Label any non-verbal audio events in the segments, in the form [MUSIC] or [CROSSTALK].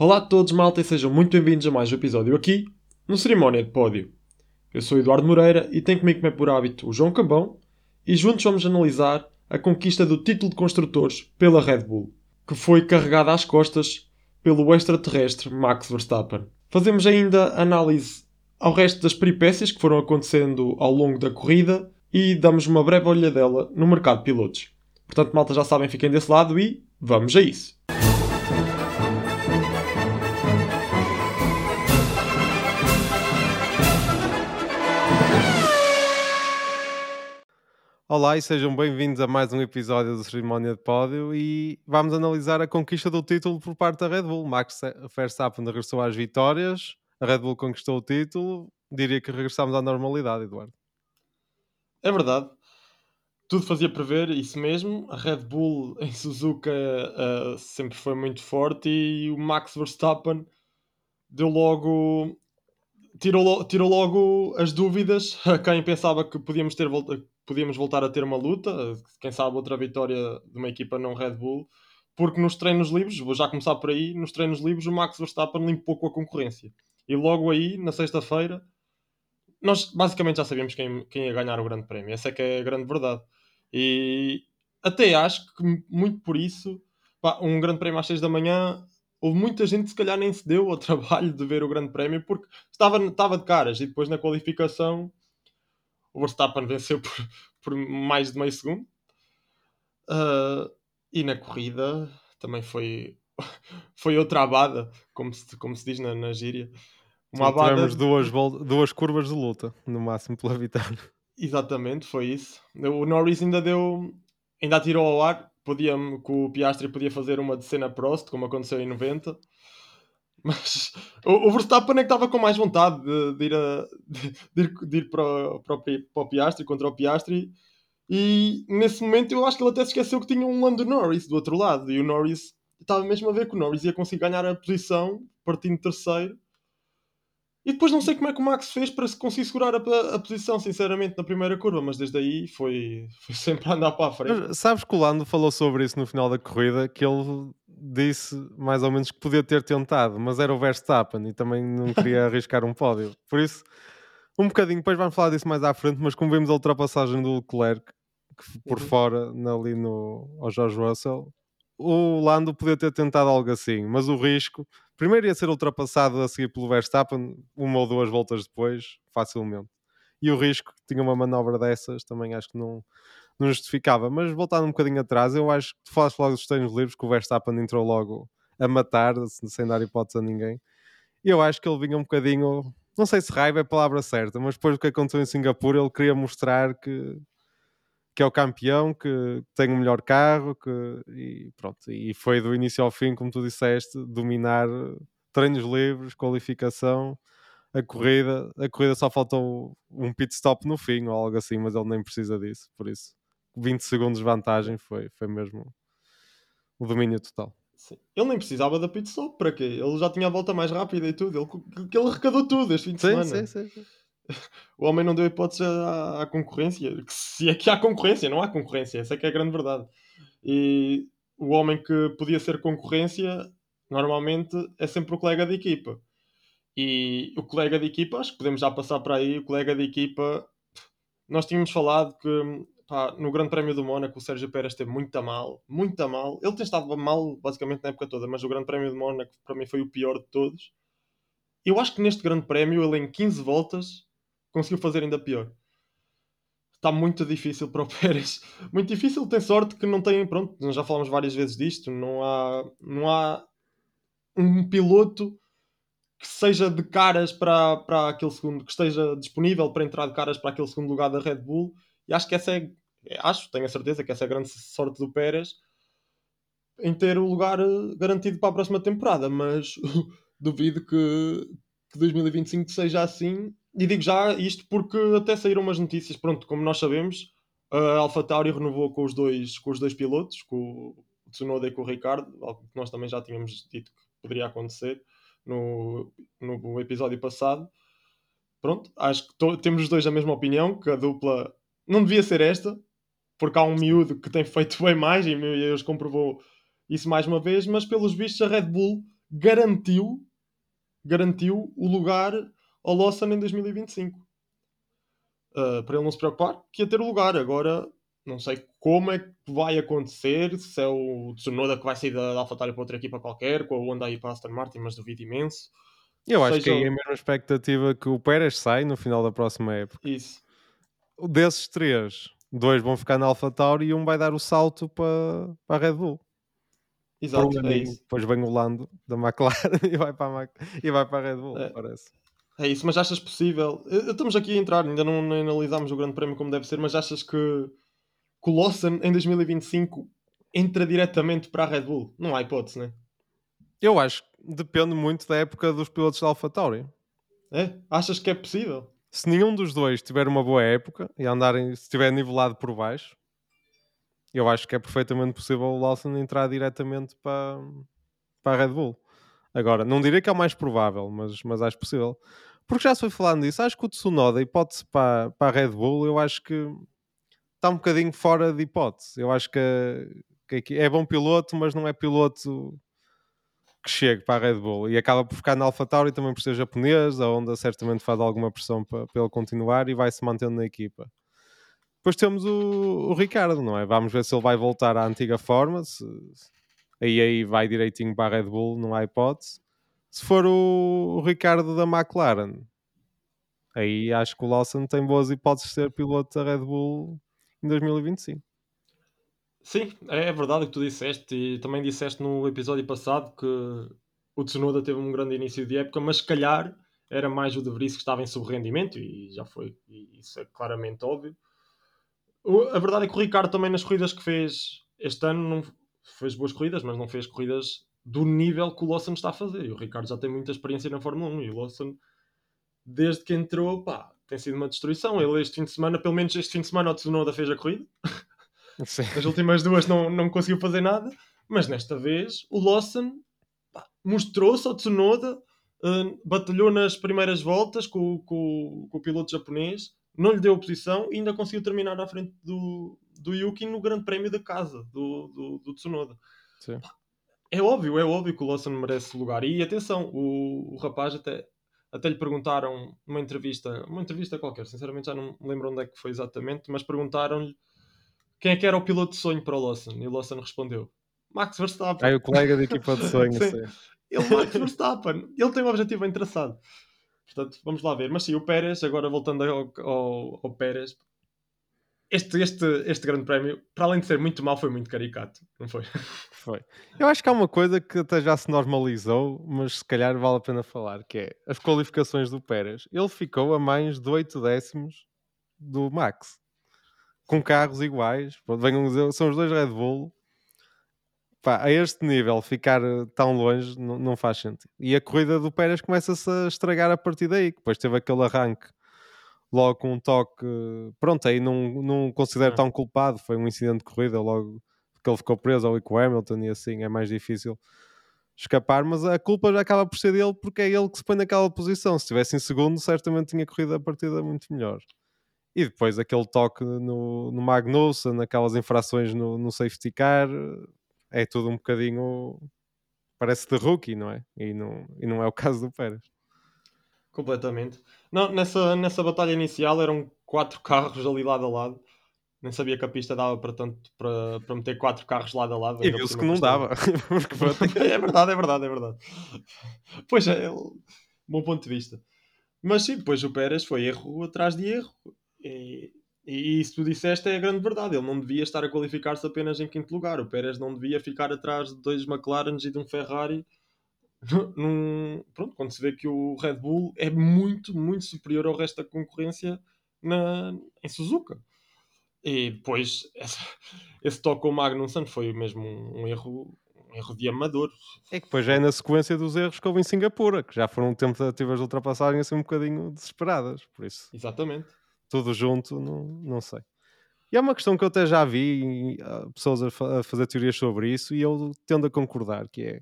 Olá a todos, malta, e sejam muito bem-vindos a mais um episódio aqui, no Cerimónia de Pódio. Eu sou Eduardo Moreira e tenho comigo, como é por hábito, o João Cambão, e juntos vamos analisar a conquista do título de construtores pela Red Bull, que foi carregada às costas pelo extraterrestre Max Verstappen. Fazemos ainda análise ao resto das peripécias que foram acontecendo ao longo da corrida e damos uma breve olhadela no mercado de pilotos. Portanto, malta, já sabem, fiquem desse lado e vamos a isso! Olá e sejam bem-vindos a mais um episódio do Cerimónia de Pódio e vamos analisar a conquista do título por parte da Red Bull. Max Verstappen regressou às vitórias, a Red Bull conquistou o título, diria que regressamos à normalidade, Eduardo. É verdade, tudo fazia prever isso mesmo. A Red Bull [LAUGHS] em Suzuka uh, sempre foi muito forte e o Max Verstappen deu logo tirou, tirou logo as dúvidas a quem pensava que podíamos, ter, podíamos voltar a ter uma luta, quem sabe outra vitória de uma equipa não Red Bull, porque nos treinos livres, vou já começar por aí, nos treinos livres o Max Verstappen limpou com a concorrência. E logo aí, na sexta-feira, nós basicamente já sabíamos quem, quem ia ganhar o grande prémio. Essa é que é a grande verdade. E até acho que muito por isso, pá, um grande prémio às 6 da manhã houve muita gente que se calhar nem se deu ao [LAUGHS] trabalho de ver o Grande Prémio porque estava, estava de caras e depois na qualificação o Verstappen venceu por, por mais de meio segundo. Uh, e na corrida também foi [LAUGHS] foi outra abada como se, como se diz na, na gíria. Uma abada tivemos duas, duas curvas de luta no máximo pela vitória. Exatamente, foi isso. O Norris ainda deu ainda tirou ao ar. Podia, que o Piastri podia fazer uma de cena Prost, como aconteceu em 90. Mas o, o Verstappen é que estava com mais vontade de, de ir, a, de, de de ir para, para, para, o Piastri, contra o Piastri. E nesse momento eu acho que ele até se esqueceu que tinha um Lando Norris do outro lado. E o Norris estava mesmo a ver que o Norris ia conseguir ganhar a posição, partindo terceiro. E depois não sei como é que o Max fez para se conseguir segurar a, a posição, sinceramente, na primeira curva, mas desde aí foi, foi [LAUGHS] sempre a andar para a frente. Mas, sabes que o Lando falou sobre isso no final da corrida, que ele disse mais ou menos que podia ter tentado, mas era o Verstappen e também não queria [LAUGHS] arriscar um pódio. Por isso, um bocadinho, depois vamos falar disso mais à frente, mas como vimos a ultrapassagem do Leclerc, por uhum. fora, ali no, ao George Russell, o Lando podia ter tentado algo assim, mas o risco primeiro ia ser ultrapassado a seguir pelo Verstappen, uma ou duas voltas depois, facilmente. E o risco que tinha uma manobra dessas também acho que não, não justificava. Mas voltando um bocadinho atrás, eu acho que tu falaste logo dos treinos livres que o Verstappen entrou logo a matar, sem dar hipótese a ninguém. Eu acho que ele vinha um bocadinho, não sei se raiva é a palavra certa, mas depois do que aconteceu em Singapura, ele queria mostrar que que é o campeão, que tem o melhor carro, que, e pronto, e foi do início ao fim, como tu disseste, dominar treinos livres, qualificação, a corrida, a corrida só faltou um pit stop no fim ou algo assim, mas ele nem precisa disso, por isso 20 segundos de vantagem foi, foi mesmo o domínio total. Sim. Ele nem precisava da pit stop, para quê? Ele já tinha a volta mais rápida e tudo, ele, ele arrecadou tudo este fim de sim, semana. Sim, sim, sim [LAUGHS] o homem não deu hipótese à, à, concorrência. Se é que há concorrência, não há concorrência, essa é que é a grande verdade. E o homem que podia ser concorrência, normalmente, é sempre o colega de equipa. E o colega de equipa, acho que podemos já passar para aí, o colega de equipa, nós tínhamos falado que pá, no Grande Prémio do Mónaco o Sérgio Pérez esteve muito a mal, muito a mal. Ele tem estado mal basicamente na época toda, mas o Grande Prémio do Mónaco para mim foi o pior de todos. Eu acho que neste Grande Prémio ele em 15 voltas conseguiu fazer ainda pior. Está muito difícil para o [LAUGHS] Pérez. Muito difícil, tem sorte que não tem. Pronto, nós já falamos várias vezes disto. Não há, não há um piloto que seja de caras para, para aquele segundo, que esteja disponível para entrar de caras para aquele segundo lugar da Red Bull. E acho que essa é, acho, tenho a certeza que essa é a grande sorte do Pérez em ter o lugar eh, garantido para a próxima temporada. Mas [LAUGHS] duvido que, que 2025 seja assim e digo já isto porque até saíram umas notícias, pronto, como nós sabemos, a AlphaTauri renovou com os dois, com os dois pilotos, com o Tsunoda e com o Ricardo, algo que nós também já tínhamos dito que poderia acontecer no, no episódio passado. Pronto, acho que temos os dois a mesma opinião, que a dupla não devia ser esta, porque há um miúdo que tem feito bem mais e eles comprovou isso mais uma vez, mas pelos vistos a Red Bull garantiu, garantiu o lugar ao Lawson em 2025. Uh, para ele não se preocupar, que ia ter o lugar. Agora, não sei como é que vai acontecer, se é o Tsunoda que vai sair da, da AlphaTauri para outra equipa qualquer, com a Honda aí para a Aston Martin, mas duvido imenso. Eu acho que é a mesma expectativa que o Pérez sai no final da próxima época. Isso. Desses três, dois vão ficar na AlphaTauri e um vai dar o salto para, para a Red Bull. Exato, é. Depois vem o Lando da McLaren [LAUGHS] e vai para a, Mac... e vai para a Red Bull, é. parece. É isso, mas achas possível? Estamos aqui a entrar, ainda não analisámos o Grande Prémio como deve ser, mas achas que, que o Lawson em 2025 entra diretamente para a Red Bull? Não há hipótese, né? Eu acho que depende muito da época dos pilotos da AlphaTauri. É? Achas que é possível? Se nenhum dos dois tiver uma boa época e andarem, se estiver nivelado por baixo, eu acho que é perfeitamente possível o Lawson entrar diretamente para, para a Red Bull. Agora, não diria que é o mais provável, mas, mas acho possível. Porque já se foi falando disso, acho que o Tsunoda, hipótese para, para a Red Bull, eu acho que está um bocadinho fora de hipótese. Eu acho que, que é bom piloto, mas não é piloto que chegue para a Red Bull e acaba por ficar na AlphaTauri também por ser japonês, a Honda certamente faz alguma pressão para, para ele continuar e vai se mantendo na equipa. Depois temos o, o, Ricardo, não é? Vamos ver se ele vai voltar à antiga forma, se, aí, aí vai direitinho para a Red Bull, não há hipótese. Se for o, o Ricardo da McLaren, aí acho que o Lawson tem boas hipóteses de ser piloto da Red Bull em 2025. Sim, é, verdade o que tu disseste e também disseste no episódio passado que o Tsunoda teve um grande início de época, mas se calhar era mais o De Vries que estava em subrendimento e já foi, e isso é claramente óbvio. A verdade é que o Ricardo também nas corridas que fez este ano não fez boas corridas, mas não fez corridas do nível que o Lawson está a fazer. E o Ricardo já tem muita experiência na Fórmula 1 e o Lawson, desde que entrou, pá, tem sido uma destruição. Ele este fim de semana, pelo menos este fim de semana, o Tsunoda fez a corrida. [LAUGHS] Sim. As últimas duas não, não conseguiu fazer nada, mas nesta vez o Lawson mostrou-se ao Tsunoda, uh, batalhou nas primeiras voltas com, com, com, o piloto japonês, não lhe deu oposição e ainda conseguiu terminar à frente do, do Yuki no Grande Prémio da casa do, do, do Tsunoda. Sim. É óbvio, é óbvio que o Lawson merece lugar. E atenção, o, o rapaz até, até lhe perguntaram numa entrevista, uma entrevista qualquer, sinceramente já não me lembro onde é que foi exatamente, mas perguntaram-lhe quem é que era o piloto de sonho para o Lawson? E o Lawson respondeu: Max Verstappen. É o colega de equipa de sonho. [LAUGHS] sim. Ele, Max Verstappen, ele tem um objetivo bem traçado. Portanto, vamos lá ver. Mas sim, o Pérez, agora voltando ao, ao, ao Pérez, este, este, este grande prémio, para além de ser muito mau, foi muito caricato, não foi? [LAUGHS] Foi. Eu acho que há uma coisa que até já se normalizou, mas se calhar vale a pena falar, que é as qualificações do Pérez. Ele ficou a mais de 8 décimos do Max com carros iguais, venham dizer, são os dois Red Bull. Pá, a este nível, ficar eh, tão longe não, não faz sentido. E a corrida do Pérez começa-se a estragar a partir daí. Depois teve aquele arranque logo com um toque. Pronto, aí não, não considero é. tão culpado. Foi um incidente de corrida, logo que ele ficou preso ali com o Hamilton e assim é mais difícil escapar. Mas a culpa já acaba por ser dele porque é ele que se põe naquela posição. Se estivesse em segundo, certamente tinha corrido a partida muito melhor. E depois aquele toque no, no Magnussen, naquelas infrações no, no safety car, é tudo um bocadinho. Parece de rookie, não é? E não, e não é o [LAUGHS] caso do Pérez. Completamente. Não, nessa, nessa batalha inicial eram quatro carros ali lado a lado. Nem sabia que a pista dava para tanto para, para meter quatro carros lado a lado. E viu-se que não dava. [LAUGHS] [LAUGHS] é verdade, é verdade, é verdade. Pois é, bom ponto de vista. Mas sim, depois o Pérez foi erro atrás de erro. E, e isso tu disseste é a grande verdade. Ele não devia estar a qualificar-se apenas em quinto lugar. O Pérez não devia ficar atrás de dois McLarens e de um Ferrari. [LAUGHS] Num, pronto, quando se vê que o Red Bull é muito, muito superior ao resto da concorrência na, em Suzuka. E depois esse, esse toque com o Magnussen foi mesmo um, um erro um erro de amador. É que depois já é na sequência dos erros que houve em Singapura, que já foram tentativas de ultrapassagem assim um bocadinho desesperadas, por isso. Exatamente tudo junto, não, não sei. E é uma questão que eu até já vi pessoas a, fa a, fazer teorias sobre isso e eu tendo a concordar, que é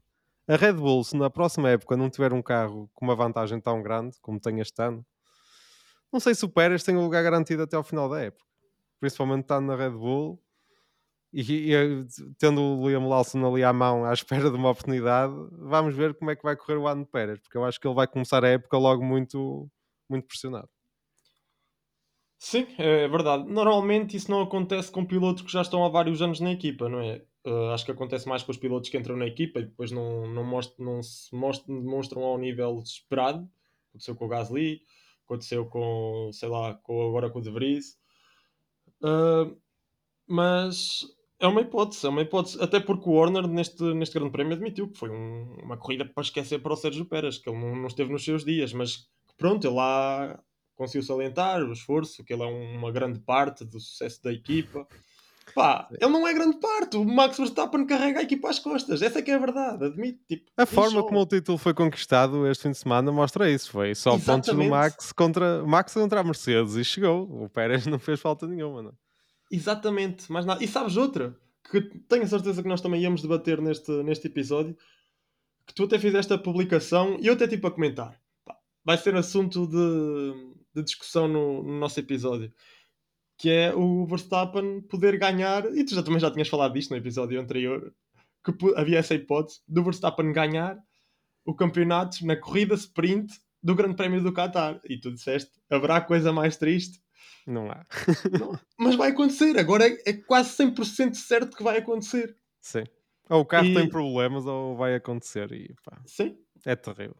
a Red Bull, se na próxima época não tiver um carro com uma vantagem tão grande como tem este ano, não sei se o Pérez tem o lugar garantido até ao final da época. Principalmente estando na Red Bull, e, e, tendo o Liam Lawson ali à mão à espera de uma oportunidade, vamos ver como é que vai correr o ano de Pérez, porque eu acho que ele vai começar a época logo muito, muito pressionado. Sim, é verdade. Normalmente isso não acontece com pilotos que já estão há vários anos na equipa, não é? Uh, acho que acontece mais com os pilotos que entram na equipa e depois não, não, mostram, não se mostram, demonstram ao nível esperado. Aconteceu com o Gasly, aconteceu com, sei lá, com, agora com o De Vries. Uh, mas é uma hipótese, é uma hipótese. Até porque o Warner, neste, neste grande prémio, admitiu que foi um, uma corrida para esquecer para o Sérgio Pérez, que ele não, não esteve nos seus dias, mas pronto, ele lá conseguiu salientar o esforço, que ele é uma grande parte do sucesso da equipa. Pá, ele não é grande parte. O Max Verstappen carrega a equipa às costas. Essa é que é a verdade, admito. Tipo, a forma como o título foi conquistado este fim de semana mostra isso. Foi só Exatamente. pontos do Max contra, Max contra a Mercedes e chegou. O Pérez não fez falta nenhuma. Não? Exatamente, mais nada. E sabes outra? Que tenho a certeza que nós também íamos debater neste, neste episódio. Que tu até fizeste a publicação e eu até tipo a comentar. Pá, vai ser assunto de, de discussão no, no, nosso episódio. Que é o Verstappen poder ganhar. E tu já também já tinhas falado disto no episódio anterior. Que havia essa hipótese do Verstappen ganhar o campeonato na corrida sprint do Grande Prémio do Qatar. E tu disseste: haverá coisa mais triste não há. Não, mas vai acontecer. Agora é, é quase 100% certo que vai acontecer. Sim. Ou o carro e... tem problemas ou vai acontecer. E, pá, Sim. É terrível.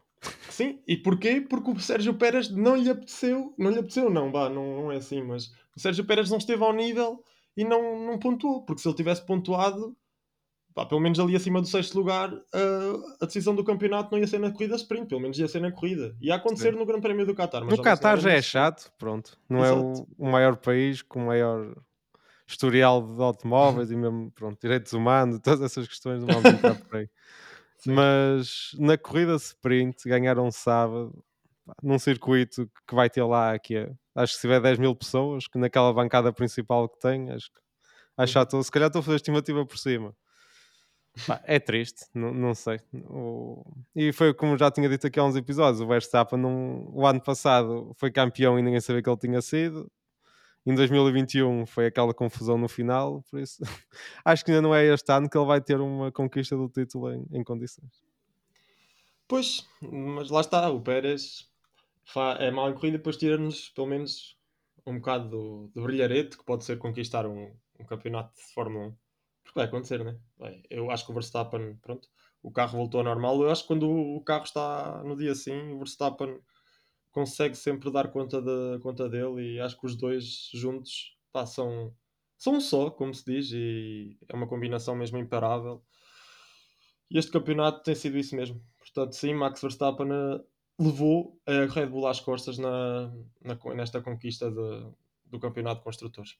Sim, e porquê? Porque o Sérgio Pérez não lhe apeteceu, não lhe apeteceu, não, vá, não, não é assim, mas o Sérgio Pérez não esteve ao nível e não, não pontuou, porque se ele tivesse pontuado, pá, pelo menos ali acima do sexto lugar, a, a decisão do campeonato não ia ser na corrida sprint, pelo menos ia ser na corrida. Ia acontecer Sim. no Grande Prémio do Qatar. no Qatar já é chato, pronto. Não Exato. é o, o, maior país com o maior historial de automóveis e mesmo, pronto, direitos humanos, todas essas questões não vamos entrar por aí. Mas na corrida sprint ganharam sábado num circuito que vai ter lá aqui, acho que se tiver 10 mil pessoas, que naquela bancada principal que tem, acho que acho que estou, se calhar estou a fazer estimativa por cima é triste, não, não sei. O... E foi como já tinha dito aqui há uns episódios: o Verstappen, num... o ano passado, foi campeão e ninguém sabia que ele tinha sido. Em 2021 foi aquela confusão no final, por isso [LAUGHS] acho que ainda não é este ano que ele vai ter uma conquista do título em, em condições. Pois, mas lá está, o Pérez é mal em corrida, depois tira-nos pelo menos um bocado do, brilharete que pode ser conquistar um, um campeonato de Fórmula 1 vai acontecer, né? Eu acho que o Verstappen, pronto, o carro voltou ao normal. Eu acho que quando o carro está no dia assim, o Verstappen consegue sempre dar conta, de, conta dele e acho que os dois juntos pá, são, um só, como se diz, e é uma combinação mesmo imparável. E este campeonato tem sido isso mesmo. Portanto, sim, Max Verstappen eh, levou a Red Bull às costas na, na nesta conquista de, do campeonato de construtores.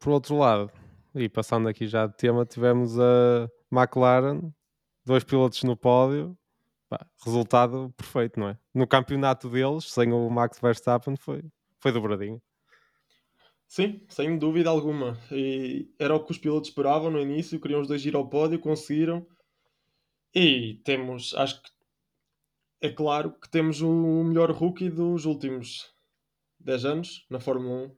Por outro lado, e passando aqui já de tema, tivemos a McLaren, dois pilotos no pódio. Pá, resultado perfeito, não é? No campeonato deles, sem o Max Verstappen, foi, foi dobradinho. Sim, sem dúvida alguma. E era o que os pilotos esperavam no início, queriam os dois ir ao pódio, conseguiram. E temos, acho que é claro que temos o melhor rookie dos últimos 10 anos na Fórmula 1,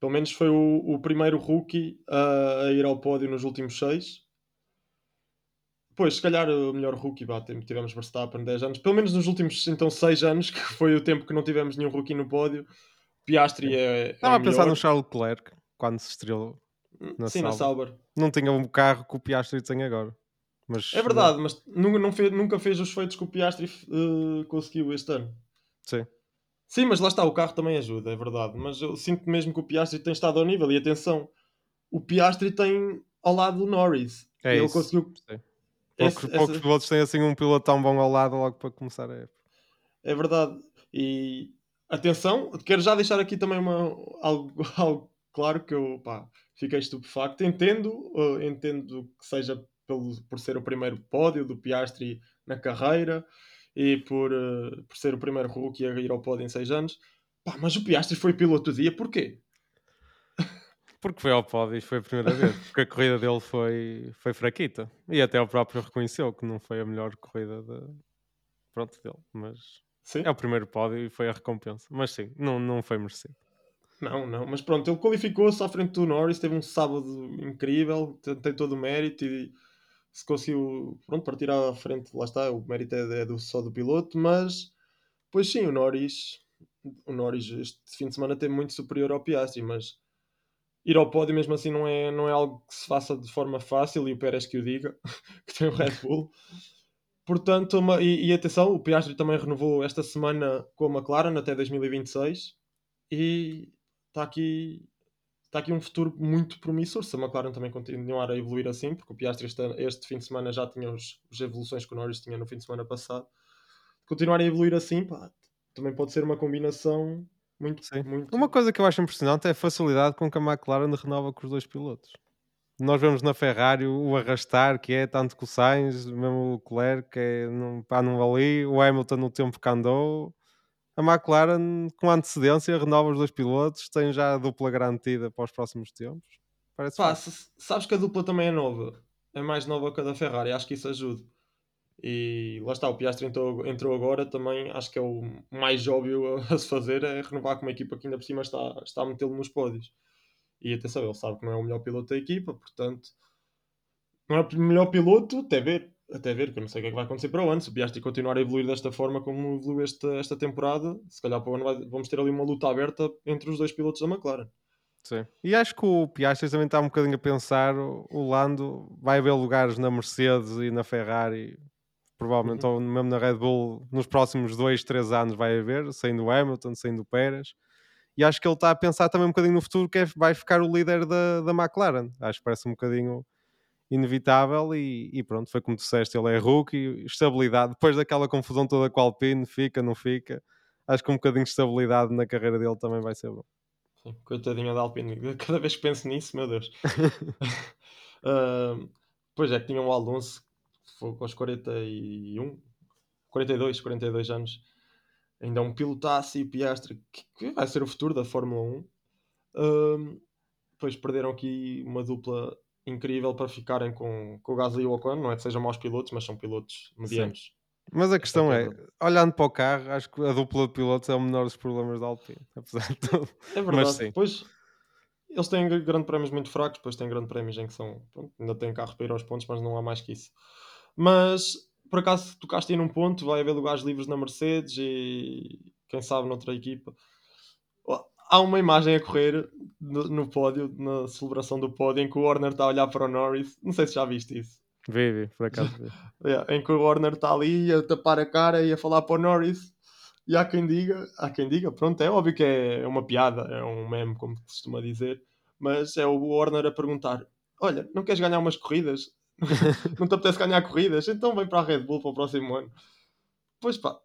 pelo menos foi o, o primeiro rookie a, a, ir ao pódio nos últimos seis. Pois, se calhar o melhor rookie, bah, tivemos Verstappen 10 anos, pelo menos nos últimos então 6 anos, [LAUGHS] que foi o tempo que não tivemos nenhum rookie no pódio. Piastri é. Estava é a pensar no Charles Leclerc quando se estrelou na Sim, Sauber. na Sauber. Não tinha um carro que o Piastri tem agora. Mas, é verdade, não... mas nunca, fez, nunca fez os feitos que o Piastri uh, conseguiu este ano. Sim. Sim, mas lá está, o carro também ajuda, é verdade. Mas eu sinto mesmo que o Piastri tem estado ao nível. E atenção, o Piastri tem ao lado o Norris. É ele isso. conseguiu. Esse, poucos, poucos pilotos têm assim um piloto tão bom ao lado logo para começar a época. É verdade. E atenção, quero já deixar aqui também uma, algo, [LAUGHS] algo claro que eu pá, fiquei estupefacto. Entendo, uh, entendo que seja pelo, por ser o primeiro pódio do Piastri na carreira e por, uh, por ser o primeiro rookie a ir ao pódio em 6 anos. Pá, mas o Piastri foi piloto do dia, porquê? Porque foi ao pódio e foi a primeira vez. Porque a corrida dele foi, foi fraquita. E até o próprio reconheceu que não foi a melhor corrida de... Pronto, dele. Mas sim. é o primeiro pódio e foi a recompensa. Mas sim, não, não foi merecido. Não, não, mas pronto, ele qualificou-se à frente do Norris, teve um sábado incrível, tem todo o mérito e se conseguiu pronto, partir à frente, lá está, o mérito é, é do, só do piloto, mas pois sim, o Norris, o Norris este fim de semana teve muito superior ao Piastri, mas ir ao pódio mesmo assim não é, não é algo que se faça de forma fácil e o Pérez que o diga, [LAUGHS] que tem o Red Bull. Portanto, uma, e, e, atenção, o Piastri também renovou esta semana com a McLaren até 2026 e está aqui, está aqui um futuro muito promissor se a McLaren também continuar a evoluir assim, porque o Piastri este, este fim de semana já tinha os, as evoluções que o Norris tinha no fim de semana passado. Continuar a evoluir assim, pá, também pode ser uma combinação muito, Sim. muito. Uma coisa que eu acho impressionante é a facilidade com que a McLaren renova com os dois pilotos. Nós vemos na Ferrari o arrastar que é tanto que o Sainz, mesmo o Leclerc, que é, não, pá, não ali, o Hamilton no tempo que andou. A McLaren, com antecedência, renova os dois pilotos, tem já a dupla garantida para os próximos tempos. Parece Pá, sabes que a dupla também é nova, é mais nova que a da Ferrari, acho que isso ajuda. E lá está, o Piastri entrou, entrou agora também, acho que é o mais óbvio [LAUGHS] a, se fazer, é renovar com uma equipa que ainda por cima está, está a metê-lo nos pódios. E atenção, ele sabe que não é o melhor piloto da equipa, portanto, não é o melhor piloto, até ver, até ver, que eu não sei o que é que vai acontecer para o ano. Se o Piastri continuar a evoluir desta forma como evoluiu esta, esta temporada, se calhar para o ano vai, vamos ter ali uma luta aberta entre os dois pilotos da McLaren. Sim. E acho que o Piastri também está um bocadinho a pensar, o Lando vai haver lugares na Mercedes e na Ferrari provavelmente, uhum. ou mesmo na Red Bull, nos próximos dois, três anos vai haver, saindo o Hamilton, saindo o Pérez. E acho que ele está a pensar também um bocadinho no futuro, que é, vai ficar o líder da, da McLaren. Acho que parece um bocadinho inevitável e, e, pronto, foi como disseste, ele é rookie, estabilidade, depois daquela confusão toda com o Alpine, fica, não fica, acho que um bocadinho de estabilidade na carreira dele também vai ser bom. Sim, coitadinha da Alpine, [LAUGHS] cada vez que penso nisso, meu Deus. [LAUGHS] [LAUGHS] uh, pois é, que tinha um Alonso aos 41, 42, 42 anos. Ainda é um pilotaço e Piastri que, que, vai ser o futuro da Fórmula 1. Um, depois perderam aqui uma dupla incrível para ficarem com, com o Gasly e o Ocon. Não é que sejam maus pilotos, mas são pilotos medianos. Sim. Mas a questão é, olhando para o carro, acho que a dupla de pilotos é o menor dos problemas da Alpine, [LAUGHS] apesar de tudo. É verdade. Mas, sim. Depois, eles têm grandes prémios muito fracos, depois têm grandes prémios em que são, pronto, ainda têm carro para ir aos pontos, mas não há mais que isso. Mas por acaso tocaste aí num ponto, vai haver lugares livres na Mercedes e quem sabe noutra equipa. Há uma imagem a correr no, no pódio, na celebração do pódio, em que o Warner está a olhar para o Norris. Não sei se já viste isso. Vi, vi, por acaso é, [LAUGHS] em que o Warner está ali a tapar a cara e a falar para o Norris. E há quem diga, há quem diga, pronto, é óbvio que é uma piada, é um meme, como se costuma dizer, mas é o Warner a perguntar: Olha, não queres ganhar umas corridas? [LAUGHS] não te apetece ganhar corridas, então vem para a Red Bull para o próximo ano. Pois pá,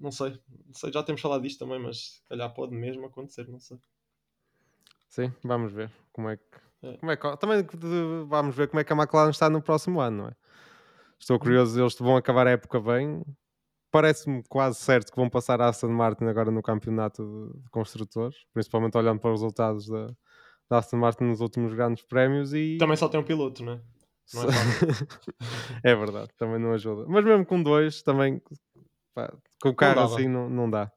não sei, não sei, já temos falado disto também, mas se calhar pode mesmo acontecer, não sei. Sim, vamos ver como é que. É. Como é que também vamos ver como é que a McLaren está no próximo ano, não é? Estou curioso, eles vão acabar a época bem. Parece-me quase certo que vão passar a Aston Martin agora no campeonato de, construtores, principalmente olhando para os resultados da, da Aston Martin nos últimos grandes prémios e também só tem um piloto, não é? Não é, [LAUGHS] é verdade, também não ajuda. Mas mesmo com dois, também pá, com o carro assim não, não dá.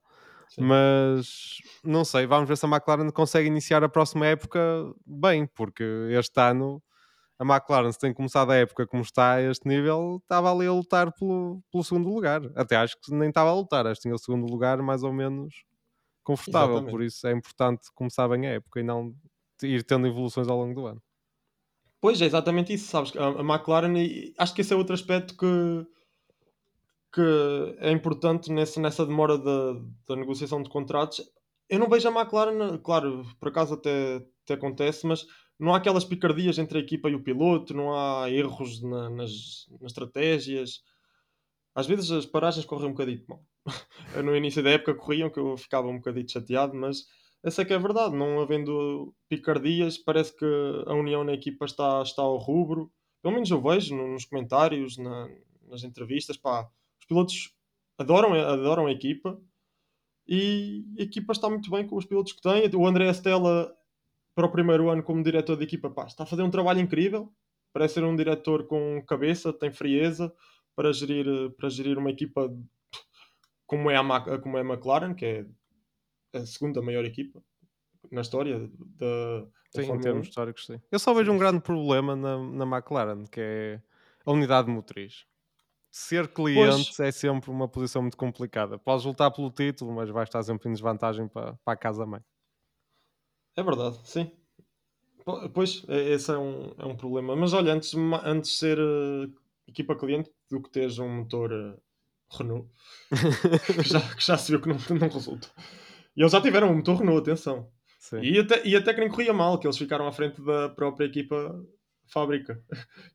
Sim. Mas não sei, vamos ver se a McLaren consegue iniciar a próxima época bem, porque este ano a McLaren, se tem começado a época como está a este nível, estava ali a lutar pelo, pelo segundo lugar. Até acho que nem estava a lutar, acho que tinha o segundo lugar mais ou menos confortável. Exatamente. Por isso é importante começar bem a época e não ir tendo evoluções ao longo do ano. Pois é, exatamente isso, sabes? A, McLaren, acho que esse é outro aspecto que, que é importante nessa, nessa demora da, da negociação de contratos. Eu não vejo a McLaren, claro, por acaso até, até acontece, mas não há aquelas picardias entre a equipa e o piloto, não há erros na, nas, nas estratégias. Às vezes as paragens correm um bocadinho mal. [LAUGHS] no início da época corriam, que eu ficava um bocadinho chateado, mas essa é que é a verdade, não havendo picardias, parece que a união na equipa está, está ao rubro. Pelo menos eu vejo nos comentários, na, nas entrevistas, pá, os pilotos adoram, adoram a equipa e a equipa está muito bem com os pilotos que tem. O André Stella, para o primeiro ano como diretor da equipa, pá, está a fazer um trabalho incrível. Parece ser um diretor com cabeça, tem frieza para gerir, para gerir uma equipa como é, a, como é a McLaren, que é a segunda maior equipa na história da. Sim, em termos históricos, sim. Eu só vejo sim. um grande problema na, na McLaren, que é a unidade motriz. Ser cliente pois. é sempre uma posição muito complicada. Podes lutar pelo título, mas vais estar sempre em desvantagem para, para a casa-mãe. É verdade, sim. Pois, é, esse é um, é um problema. Mas olha, antes, antes de ser uh, equipa cliente do que teres um motor uh, Renault, [LAUGHS] que, já, que já se viu que não, não resulta. E eles já tiveram um motor Renault, atenção. Sim. E até, e até que nem corria mal, que eles ficaram à frente da própria equipa fábrica.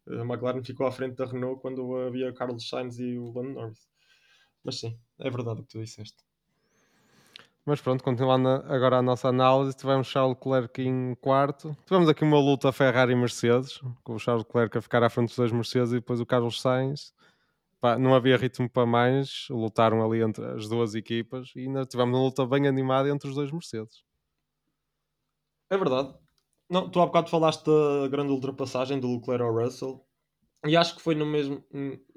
A McLaren ficou à frente da Renault quando havia Carlos Sainz e o Lando Norris. Mas sim, é verdade o que tu disseste. Mas pronto, continuando agora a nossa análise, tivemos Charles Leclerc em quarto. Tivemos aqui uma luta Ferrari e Mercedes, com o Charles Leclerc a ficar à frente dos dois Mercedes e depois o Carlos Sainz. Não havia ritmo para mais, lutaram ali entre as duas equipas e ainda tivemos uma luta bem animada entre os dois Mercedes. É verdade. Não, tu há bocado falaste da grande ultrapassagem do Leclerc ao Russell e acho que foi no mesmo.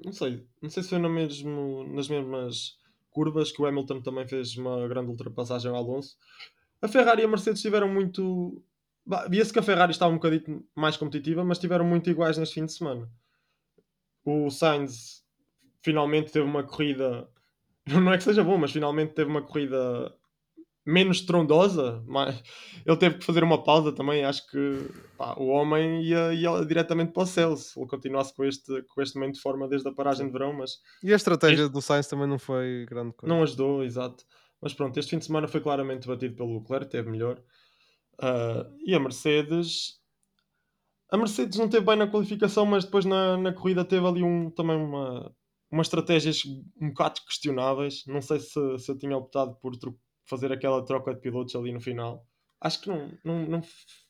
Não sei, não sei se foi no mesmo, nas mesmas curvas que o Hamilton também fez uma grande ultrapassagem ao Alonso. A Ferrari e a Mercedes tiveram muito. Via-se que a Ferrari estava um bocadinho mais competitiva, mas tiveram muito iguais neste fim de semana. O Sainz finalmente teve uma corrida. Não é que seja bom, mas finalmente teve uma corrida menos trondosa. Mas ele teve que fazer uma pausa também. Acho que pá, o homem ia, ia, diretamente para o céu se ele continuasse com este, com este momento de forma desde a paragem de verão. Mas e a estratégia este... do Sainz também não foi grande coisa. Não ajudou, exato. Mas pronto, este fim de semana foi claramente batido pelo Leclerc, teve melhor. Uh, e a Mercedes a Mercedes não teve bem na qualificação, mas depois na, na corrida teve ali um, também uma, umas estratégias um bocado questionáveis. Não sei se, se eu tinha optado por fazer aquela troca de pilotos ali no final. Acho que não, não, não,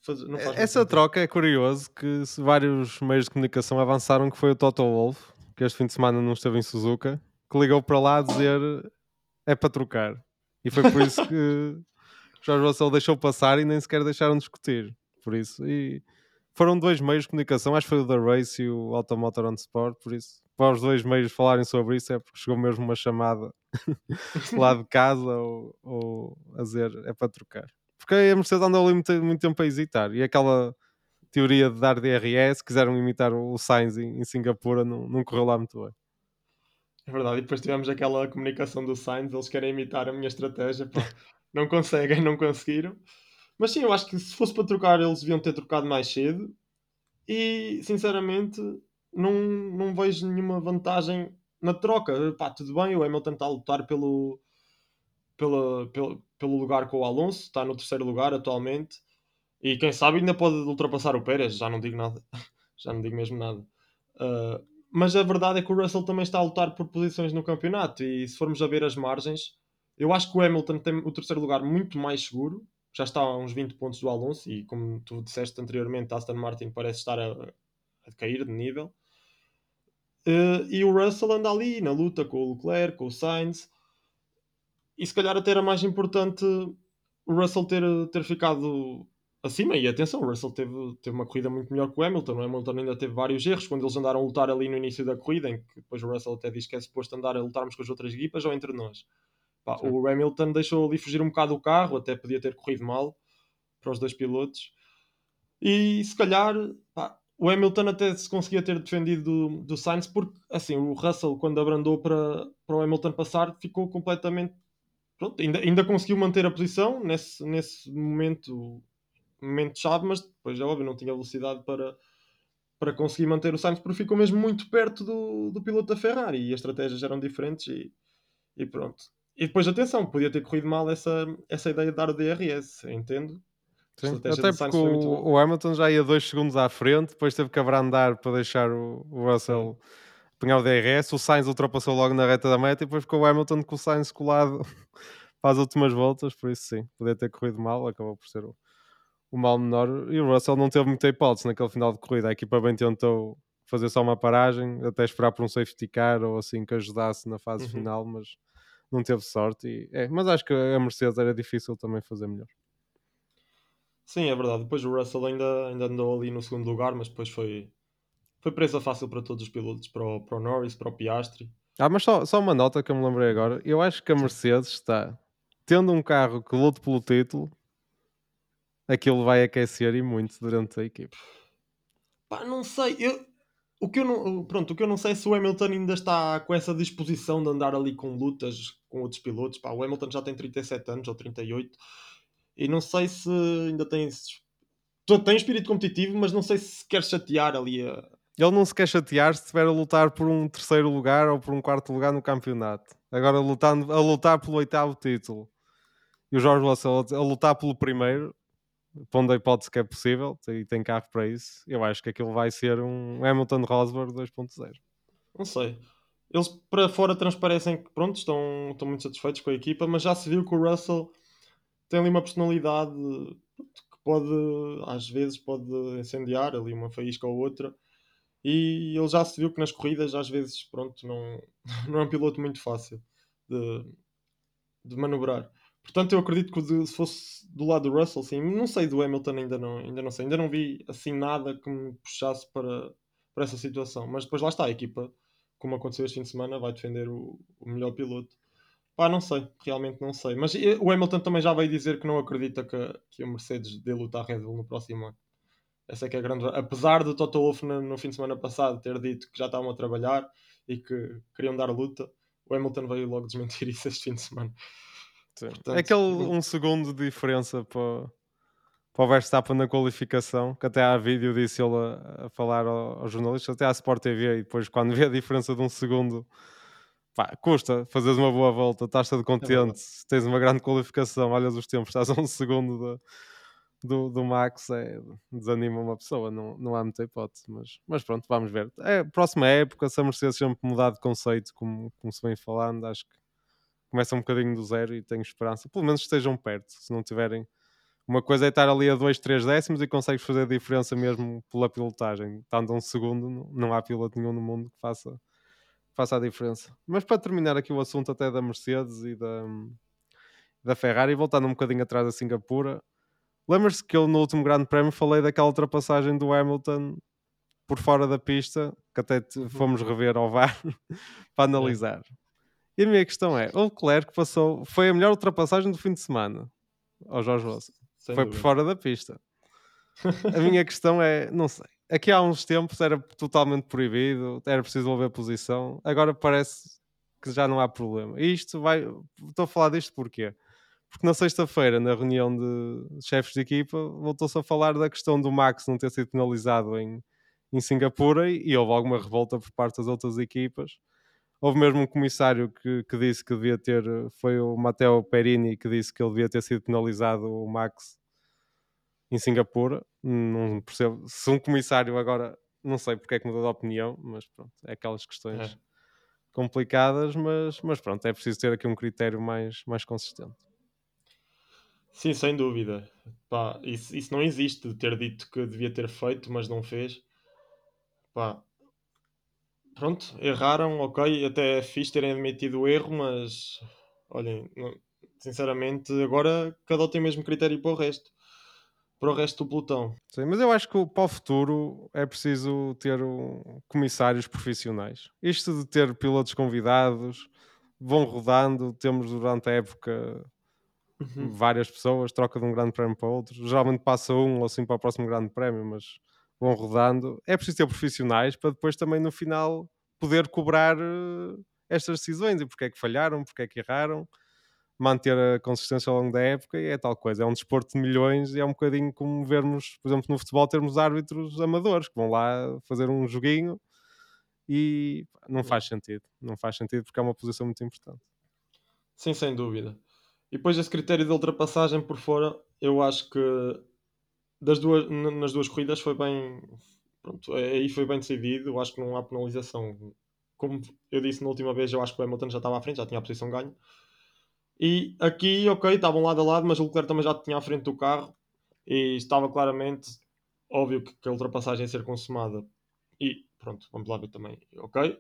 faz, não faz Essa troca é curioso que vários meios de comunicação avançaram que foi o Toto Wolff, que este fim de semana não esteve em Suzuka, que ligou para lá a dizer é para trocar. E foi por isso que [LAUGHS] Jorge Russell deixou passar e nem sequer deixaram discutir. Por isso, e foram dois meios de comunicação, acho que foi o da Race e o Automotor on Sport, por isso para os dois meios falarem sobre isso é porque chegou mesmo uma chamada [LAUGHS] lá de casa ou, ou a dizer é para trocar. Porque a Mercedes andou ali muito, muito tempo a hesitar e aquela teoria de dar DRS, quiseram imitar o Sainz em, em Singapura, não, não correu lá muito bem. É verdade, e depois tivemos aquela comunicação do Sainz, eles querem imitar a minha estratégia, não conseguem, não conseguiram. Mas sim, eu acho que se fosse para trocar, eles deviam ter trocado mais cedo. E sinceramente, não, não vejo nenhuma vantagem na troca. Pá, tudo bem, o Hamilton está a lutar pelo, pela, pelo, pelo lugar com o Alonso, está no terceiro lugar atualmente. E quem sabe ainda pode ultrapassar o Pérez, já não digo nada. [LAUGHS] já não digo mesmo nada. Uh, mas a verdade é que o Russell também está a lutar por posições no campeonato. E se formos a ver as margens, eu acho que o Hamilton tem o terceiro lugar muito mais seguro. Já está a uns 20 pontos do Alonso. E como tu disseste anteriormente, Aston Martin parece estar a, a cair de nível. Uh, e o Russell anda ali na luta com o Leclerc, com o Sainz. E se calhar até era mais importante o Russell ter, ter ficado acima. E atenção, o Russell teve, teve uma corrida muito melhor que o Hamilton. O Hamilton ainda teve vários erros quando eles andaram a lutar ali no início da corrida, em que depois o Russell até diz que é suposto andar a lutarmos com as outras equipas ou entre nós. Pá, o Hamilton deixou ali fugir um bocado o carro, até podia ter corrido mal para os dois pilotos. E se calhar pá, o Hamilton até se conseguia ter defendido do, do Sainz, porque assim, o Russell, quando abrandou para, para o Hamilton passar, ficou completamente. Pronto, ainda, ainda conseguiu manter a posição nesse, nesse momento, momento chave, mas depois, é óbvio, não tinha velocidade para, para conseguir manter o Sainz, porque ficou mesmo muito perto do, do piloto da Ferrari e as estratégias eram diferentes e, e pronto. E depois, atenção, podia ter corrido mal essa, essa ideia de dar o DRS, entendo, Sim, até porque o, o, Hamilton já ia dois segundos à frente, depois teve que abrandar para deixar o, o Russell apanhar o DRS. O Sainz ultrapassou logo na reta da meta e depois ficou o Hamilton com o Sainz colado [LAUGHS] para as últimas voltas. Por isso, sim, podia ter corrido mal, acabou por ser o, o mal menor. E o Russell não teve muita hipótese naquele final de corrida. A equipa bem tentou fazer só uma paragem, até esperar por um safety car ou assim que ajudasse na fase uhum. final, mas não teve sorte. E, é, mas acho que a Mercedes era difícil também fazer melhor. Sim, é verdade. Depois o Russell ainda, ainda andou ali no segundo lugar, mas depois foi, foi presa fácil para todos os pilotos, para o, para o Norris, para o Piastri. Ah, mas só, só uma nota que eu me lembrei agora. Eu acho que a Mercedes está tendo um carro que lute pelo título, aquilo vai aquecer e muito durante a equipe. Pá, não sei. Eu, o, que eu não, pronto, o que eu não sei é se o Hamilton ainda está com essa disposição de andar ali com lutas com outros pilotos. Pá, o Hamilton já tem 37 anos ou 38 e não sei se ainda tem. Tem espírito competitivo, mas não sei se quer chatear ali a, ele não se quer chatear se estiver a lutar por um terceiro lugar ou por um quarto lugar no campeonato. Agora lutando, a lutar pelo oitavo título e o Jorge Russell a lutar pelo primeiro, pondo a hipótese que é possível e tem carro para isso, eu acho que aquilo vai ser um Hamilton Rosberg 2.0. Não sei. Eles para fora transparecem que pronto, estão, estão muito satisfeitos com a equipa, mas já se viu que o Russell tem ali uma personalidade que pode, às vezes, pode incendiar ali uma faísca ou outra e ele já se viu que nas corridas às vezes pronto não, [LAUGHS] não é um piloto muito fácil de, de manobrar portanto eu acredito que se fosse do lado do Russell sim, não sei do Hamilton ainda não, ainda não sei, ainda não vi assim nada que me puxasse para, para essa situação, mas depois lá está a equipa como aconteceu este fim de semana vai defender o, o melhor piloto. Pá, não sei, realmente não sei. Mas o Hamilton também já veio dizer que não acredita que, que a Mercedes dê luta à Red Bull no próximo ano. Essa é que é a grande. Apesar de Toto Wolff no, no, fim de semana passado ter dito que já estavam a trabalhar e que queriam dar luta, o Hamilton veio logo desmentir [LAUGHS] isso este fim de semana. Portanto, é aquele um segundo de diferença para, para o Verstappen na qualificação, que até há vídeo disse ele a, a falar aos jornalistas, até à Sport TV, e depois quando vê a diferença de um segundo, pá, custa fazeres uma boa volta, estás todo é contente, é tens uma grande qualificação, olhas os tempos, estás a um segundo de do, do Max é, desanima uma pessoa, não, não há muita hipótese, mas, mas pronto, vamos ver. É, próxima época, se a Mercedes sempre mudar de conceito, como, como se vem falando, acho que começa um bocadinho do zero e tenho esperança, pelo menos estejam perto, se não tiverem. Uma coisa é estar ali a 2, 3 décimos e consegues fazer a diferença mesmo pela pilotagem. Estando um segundo, não há piloto nenhum no mundo que faça, faça a diferença. Mas para terminar aqui o assunto até da Mercedes e da, da Ferrari, voltando um bocadinho atrás da Singapura, Lembras-te que eu no último Grande Prémio falei daquela ultrapassagem do Hamilton por fora da pista, que até uhum. fomos rever ao VAR [LAUGHS] para analisar. É. E a minha questão é: o Leclerc passou, foi a melhor ultrapassagem do fim de semana ao Jorge Russell. Sem foi dúvida. por fora da pista. a minha [LAUGHS] questão é: não sei. Aqui há uns tempos era totalmente proibido, era preciso haver posição. Agora parece que já não há problema. E isto vai. Estou a falar disto porquê? porque na sexta-feira, na reunião de chefes de equipa, voltou-se a falar da questão do Max não ter sido penalizado em, em Singapura e, e houve alguma revolta por parte das outras equipas. Houve mesmo um comissário que, que disse que devia ter, foi o Matteo Perini, que disse que ele devia ter sido penalizado o Max em Singapura. Não percebo. Se um comissário agora, não sei porque é que mudou de opinião, mas pronto, é aquelas questões é. complicadas, mas, mas pronto, é preciso ter aqui um critério mais, mais consistente. Sim, sem dúvida. Pá, isso, isso não existe de ter dito que devia ter feito, mas não fez. Pá, pronto, erraram, ok, até é fixe terem admitido o erro, mas olhem, sinceramente, agora cada um tem o mesmo critério para o resto. Para o resto do pelotão. Sim, mas eu acho que para o futuro é preciso ter um, comissários profissionais. Isto de ter pilotos convidados, vão rodando, temos durante a época uhum. várias pessoas, troca de um grande prémio para outro. Geralmente passa um ou assim para o próximo grande prémio, mas vão rodando. É preciso ter profissionais para depois também no final poder cobrar uh, estas decisões e porque é que falharam, porque é que erraram, manter a consistência ao longo da época e é tal coisa. É um desporto de milhões e é um bocadinho como vermos, por exemplo, no futebol, termos árbitros amadores que vão lá fazer um joguinho e não faz sentido. Não faz sentido porque é uma posição muito importante. Sim, sem dúvida. E depois esse critério de ultrapassagem por fora, eu acho que das duas, nas duas corridas foi bem. Pronto, é, aí foi bem decidido. Eu acho que não há penalização. Como eu disse na última vez, eu acho que o Hamilton já estava à frente, já tinha a posição ganha. E aqui, ok, estavam lado a lado, mas o Leclerc também já tinha à frente do carro e estava claramente óbvio que, que a ultrapassagem ia ser consumada. E pronto, vamos lá ver também. Ok,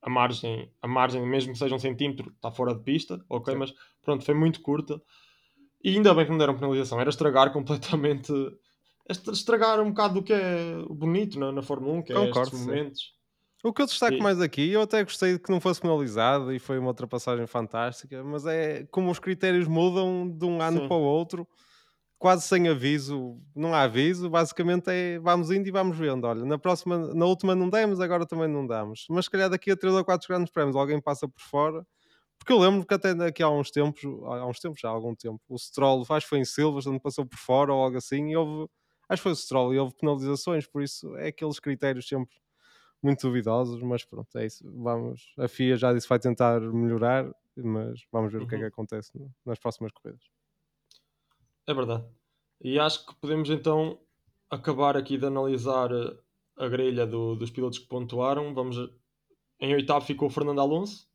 a margem, a margem, mesmo que seja um centímetro, está fora de pista, ok, Sim. mas pronto, foi muito curta. E ainda bem que não deram penalização, era estragar [LAUGHS] completamente. Estragar um bocado do que é bonito na, na Fórmula 1, que é Concordo, estes momentos. O que eu destaco e... mais aqui, eu até gostei de que não fosse penalizado e foi uma ultrapassagem fantástica, mas é como os critérios mudam de um ano sim. para o outro quase sem aviso, não há aviso, basicamente é vamos indo e vamos vendo. Olha, na próxima, na última não demos, agora também não damos. Mas se calhar daqui a 3 ou 4 grandes prémios alguém passa por fora. Porque eu lembro que até daqui há uns tempos, há uns tempos já, há algum tempo, o Stroll, que foi em Silverstone, passou por fora ou algo assim, e houve, acho que foi o Stroll, e houve penalizações, por isso é aqueles critérios sempre muito duvidosos, mas pronto, é isso. Vamos, a FIA já disse que vai tentar melhorar, mas vamos ver uhum. o que é que uhum. acontece nas próximas corridas. É verdade. E acho que podemos então acabar aqui de analisar eh, a grelha do, dos pilotos que pontuaram. Vamos em oitavo ficou o Fernando Alonso.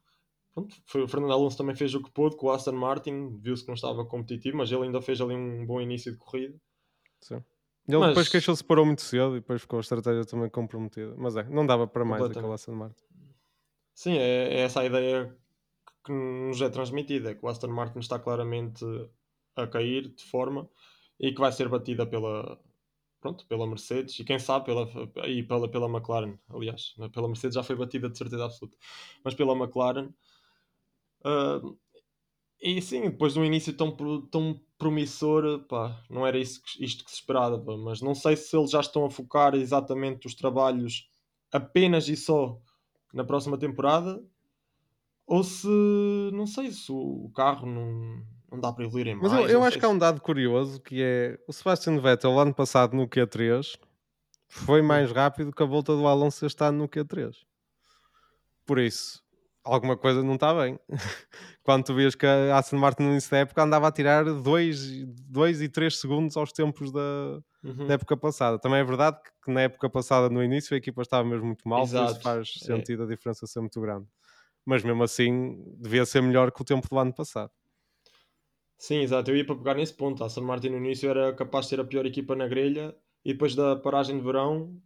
Pronto, foi, o Fernando Alonso também fez o que pôde com o Aston Martin, viu-se que não estava competitivo, mas ele ainda fez ali um bom início de corrida. Sim. Ele mas... depois queixou-se parou muito cedo e depois ficou a estratégia também comprometida. Mas é, não dava para mais aquele Aston Martin. Sim, é, é, essa a ideia que nos é transmitida, é que o Aston Martin está claramente a cair de forma e que vai ser batida pela, pronto, pela Mercedes e quem sabe pela, e pela, pela McLaren, aliás, pela Mercedes já foi batida de certeza absoluta, mas pela McLaren. Uh, e sim, depois de um início tão, tão promissor, pá, não era isso isto que se esperava, mas não sei se eles já estão a focar exatamente os trabalhos apenas e só na próxima temporada ou se não sei se o carro não, não dá para evoluir em mais. Mas eu, eu acho que há um dado curioso que é o Sebastian Vettel ano passado no Q3 foi mais rápido que a volta do Alonso este ano no Q3. Por isso, alguma coisa não está bem. [LAUGHS] Quando tu vês que a Aston Martin no início da época andava a tirar 2 e 3 segundos aos tempos da, uhum. da, época passada. Também é verdade que na época passada, no início, a equipa estava mesmo muito mal, Exato. isso faz é. sentido é. a diferença ser muito grande. Mas mesmo assim, devia ser melhor que o tempo do ano passado. Sim, exato. Eu ia para pegar nesse ponto. A Aston Martin no início era capaz de ser a pior equipa na grelha e depois da paragem de verão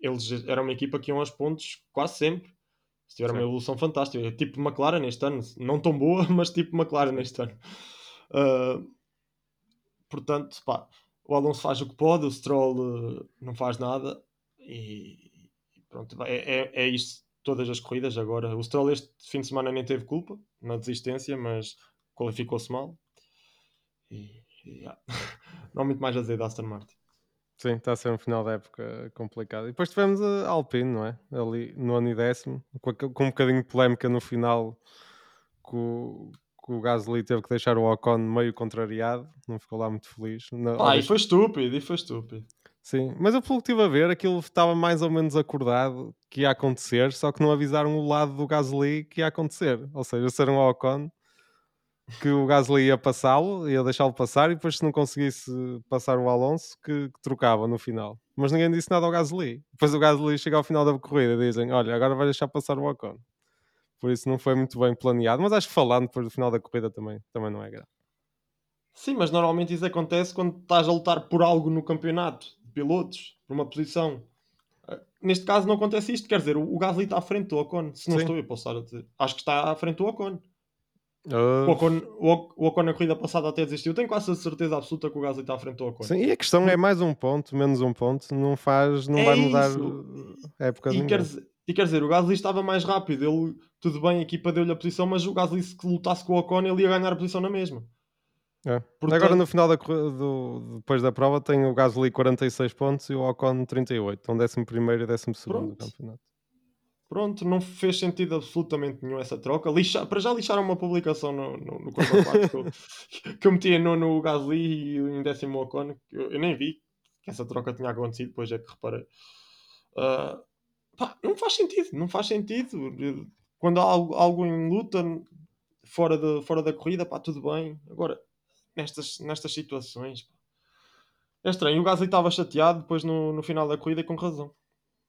eles eram uma equipa que iam aos pontos quase sempre se tiver uma evolução fantástica. Tipo McLaren neste ano. Não tão boa, [LAUGHS] mas tipo McLaren neste ano. Uh, portanto, pá, o Alonso faz o que pode, o Stroll uh, não faz nada. E, pronto, é, é, é isto todas as corridas agora. O Stroll este fim de semana nem teve culpa na desistência, mas qualificou-se mal. E, e yeah. [LAUGHS] não há muito mais a dizer da Aston Martin. Sim, está a ser um final da época complicado. E depois tivemos a Alpine, não é? Ali no ano e décimo, com, com um bocadinho de polémica no final, que o, que o Gasly teve que deixar o Ocon meio contrariado, não ficou lá muito feliz. Ah, e foi estúpido, e foi estúpido. Sim, mas eu pelo que estive a ver, aquilo estava mais ou menos acordado que ia acontecer, só que não avisaram o lado do Gasly que ia acontecer. Ou seja, ser um Ocon que o Gasly ia passá-lo, ia deixá-lo passar e depois se não conseguisse passar o Alonso que, que, trocava no final. Mas ninguém disse nada ao Gasly. Depois o Gasly chega ao final da corrida e dizem, olha, agora vai deixar passar o Ocon. Por isso não foi muito bem planeado, mas acho que falando depois do final da corrida também, também não é grave. Sim, mas normalmente isso acontece quando estás a lutar por algo no campeonato de pilotos, por uma posição. Eh, neste caso não acontece isto, quer dizer, o Gasly está à frente do Ocon. Se não Sim. estou, eu posso estar a dizer. Acho que está à frente do Ocon. Uh... O, Ocon, o, Ocon na corrida passada até desistiu. Tenho quase a certeza absoluta que o Gasly está à frente do Ocon. Sim, e a questão é mais um ponto, menos um ponto, não faz, não é vai mudar a época e quer, dizer, e quer dizer, o Gasly estava mais rápido. Ele, tudo bem, a equipa deu-lhe a posição, mas o Gasly se lutasse com o Ocon, ele ia ganhar a posição na mesma. É. Portanto... Agora no final da, do, depois da prova tem o Gasly 46 pontos e o Ocon 38, então 11 primeiro e 12 segundo do campeonato. Pronto, não fez sentido absolutamente nenhum essa troca. Lixa, para já lixaram uma publicação no, no, no Corpo 4 [LAUGHS] que, eu, metia no, no Gasly e em décimo Ocon, eu, eu, nem vi que essa troca tinha acontecido, depois é que reparei. Uh, pá, não faz sentido, não faz sentido. Quando há algo, algo em luta fora, de, fora da corrida, pá, tudo bem. Agora, nestas, nestas situações, pá, é estranho. O Gasly estava chateado depois no, no final da corrida e com razão.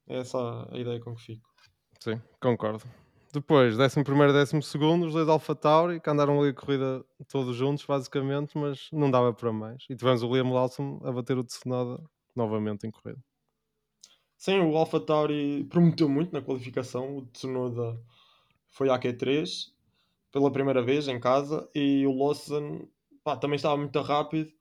É essa a ideia com que fico. Sim, concordo. Depois, 11 primeiro e 12 os dois Alpha Tauri, que andaram ali a corrida todos juntos, basicamente, mas não dava para mais. E tivemos o Liam Lawson a bater o Tsunoda novamente em corrida. Sim, o Alpha Tauri prometeu muito na qualificação. O Tsunoda foi à Q3 pela primeira vez em casa e o Lawson pá, também estava muito rápido.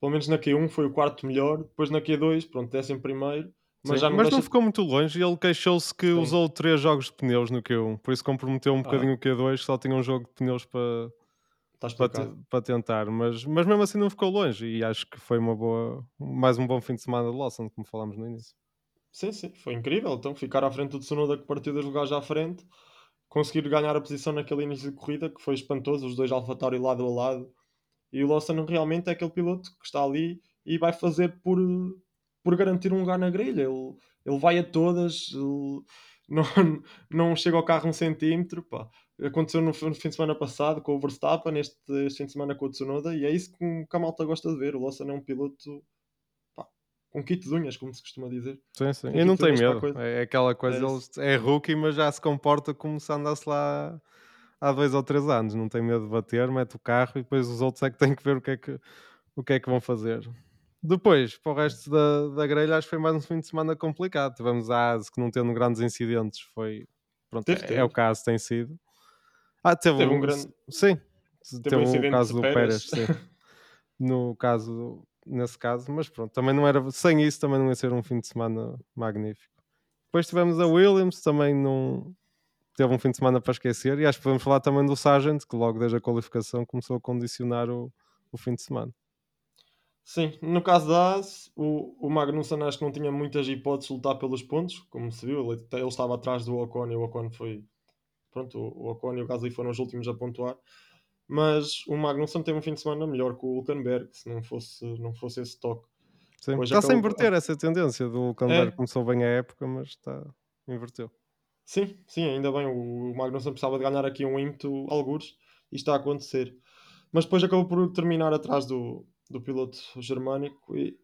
Pelo menos na Q1 foi o quarto melhor. Depois na Q2, pronto, décimo primeiro. Mas, não, mas não, ficou muito longe e ele queixou-se que Sim. usou três jogos de pneus no Q1, por isso comprometeu um bocadinho ah. o Q2, que só tinha um jogo de pneus para, para, para, tentar, mas, mas mesmo assim não ficou longe e acho que foi uma boa, mais um bom fim de semana de Lawson, como falámos no início. Sim, sim, foi incrível. Então, ficar à frente do Tsunoda que partiu dos lugares à frente, conseguir ganhar a posição naquele início de corrida que foi espantoso, os dois AlphaTauri lado a lado. E o Lawson realmente é aquele piloto que está ali e vai fazer por, por garantir um lugar na grelha. Ele, ele vai a todas, não, [LAUGHS] não chega ao carro um centímetro. Pá. Aconteceu no, fim de semana passado com o Verstappen, este, este fim de semana com o Tsunoda, e é isso que, que a malta gosta de ver. O Lawson é um piloto com kit de unhas, como se costuma dizer. Sim, sim. E não tem medo. É aquela coisa, é, ele é rookie, mas já se comporta como se andasse lá há dois ou três anos. Não tem medo de bater, mete o carro e depois os outros é que têm que ver o que é que, o que, é que vão fazer. Depois, para o resto da, da grelha, acho que foi mais um fim de semana complicado. Tivemos a ASE que não tendo grandes incidentes, foi. Pronto, é, é, o caso, tem sido. Ah, teve, teve um, um, grande. Sim, teve, teve um o caso do Pérez, sim. [LAUGHS] no caso, nesse caso, mas pronto, também não era. Sem isso, também não ia ser um fim de semana magnífico. Depois tivemos a Williams, também não. Teve um fim de semana para esquecer, e acho que podemos falar também do Sargent, que logo desde a qualificação começou a condicionar o, o fim de semana. Sim, no caso da AS, o, o Magnussen acho que não tinha muitas hipóteses de lutar pelos pontos, como se viu, ele, ele estava atrás do Ocon e o Ocon foi. Pronto, o Ocon e o Gasly foram os últimos a pontuar, mas o Magnussen teve um fim de semana melhor que o Hulkenberg, se não fosse, não fosse esse toque. Está-se a inverter essa tendência do Hulkenberg, é. começou bem a época, mas está inverteu. Sim, sim, ainda bem. O Magnussen precisava de ganhar aqui um ímpeto, algures, e está a acontecer. Mas depois acabou por terminar atrás do, do piloto germânico e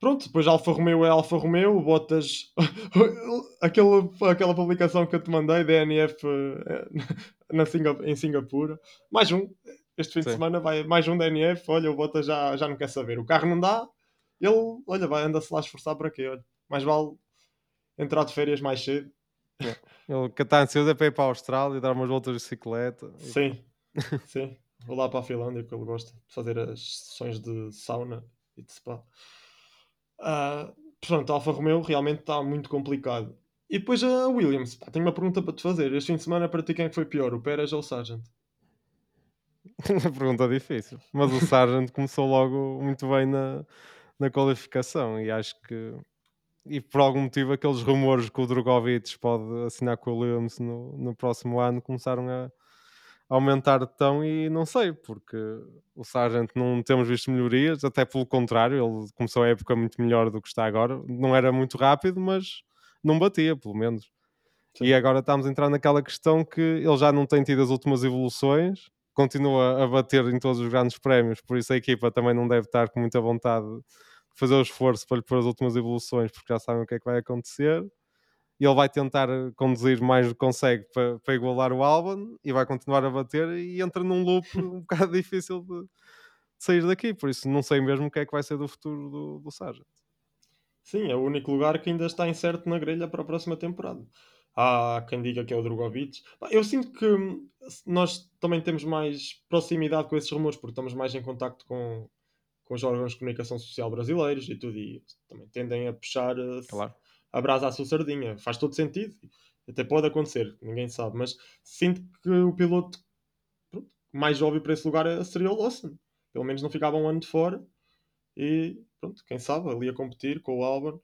pronto, depois Alfa Romeo é Alfa Romeo, o Bottas [LAUGHS] aquela, aquela publicação que eu te mandei, DNF eh, [LAUGHS] na Singap em Singapura, mais um este fim Sim. de semana vai mais um DNF, olha, o Bottas já, já não quer saber, o carro não dá, ele, olha, vai, anda-se lá esforçar para quê, olha, mais vale entrar de férias mais cedo. É. Ele que está ansioso é para ir para a Austrália e dar umas voltas de bicicleta. Sim, sim. Vou lá para a Finlândia, que ele gosta de fazer as sessões de sauna e de spa. Uh, portanto, a Alfa Romeo realmente está muito complicado. E depois a Williams, pá, tenho uma pergunta para te fazer. Este fim de semana para ti quem é foi pior, o Pérez ou o Sargent? [LAUGHS] pergunta difícil. Mas o Sargent começou logo muito bem na, na qualificação e acho que e por algum motivo aqueles rumores que o Drogovic pode assinar com o Williams no, no próximo ano começaram a, aumentar tão e não sei, porque o Sargent não temos visto melhorias, até pelo contrário, ele começou a época muito melhor do que está agora. Não era muito rápido, mas não batia, pelo menos. Sim. E agora estamos a entrar naquela questão que ele já não tem tido as últimas evoluções, continua a bater em todos os grandes prémios, por isso a equipa também não deve estar com muita vontade de fazer o esforço para lhe pôr as últimas evoluções, porque já sabem o que é que vai acontecer e ele vai tentar conduzir mais do que consegue para, para igualar o Albon e vai continuar a bater e entra num loop um [LAUGHS] bocado difícil de, de, sair daqui, por isso não sei mesmo o que é que vai ser do futuro do, do Sargent. Sim, é o único lugar que ainda está incerto na grelha para a próxima temporada. Há quem diga que é o Drogovic. Eu sinto que nós também temos mais proximidade com esses rumores, porque estamos mais em contacto com, com os órgãos de comunicação social brasileiros e tudo, e também tendem a puxar eh, claro abraça a sua sardinha. Faz todo sentido. Até pode acontecer, ninguém sabe. Mas sinto que o piloto pronto, mais óbvio para esse lugar seria o Lawson. Pelo menos não ficava um ano de fora. E pronto, quem sabe, ali a competir com o Albon.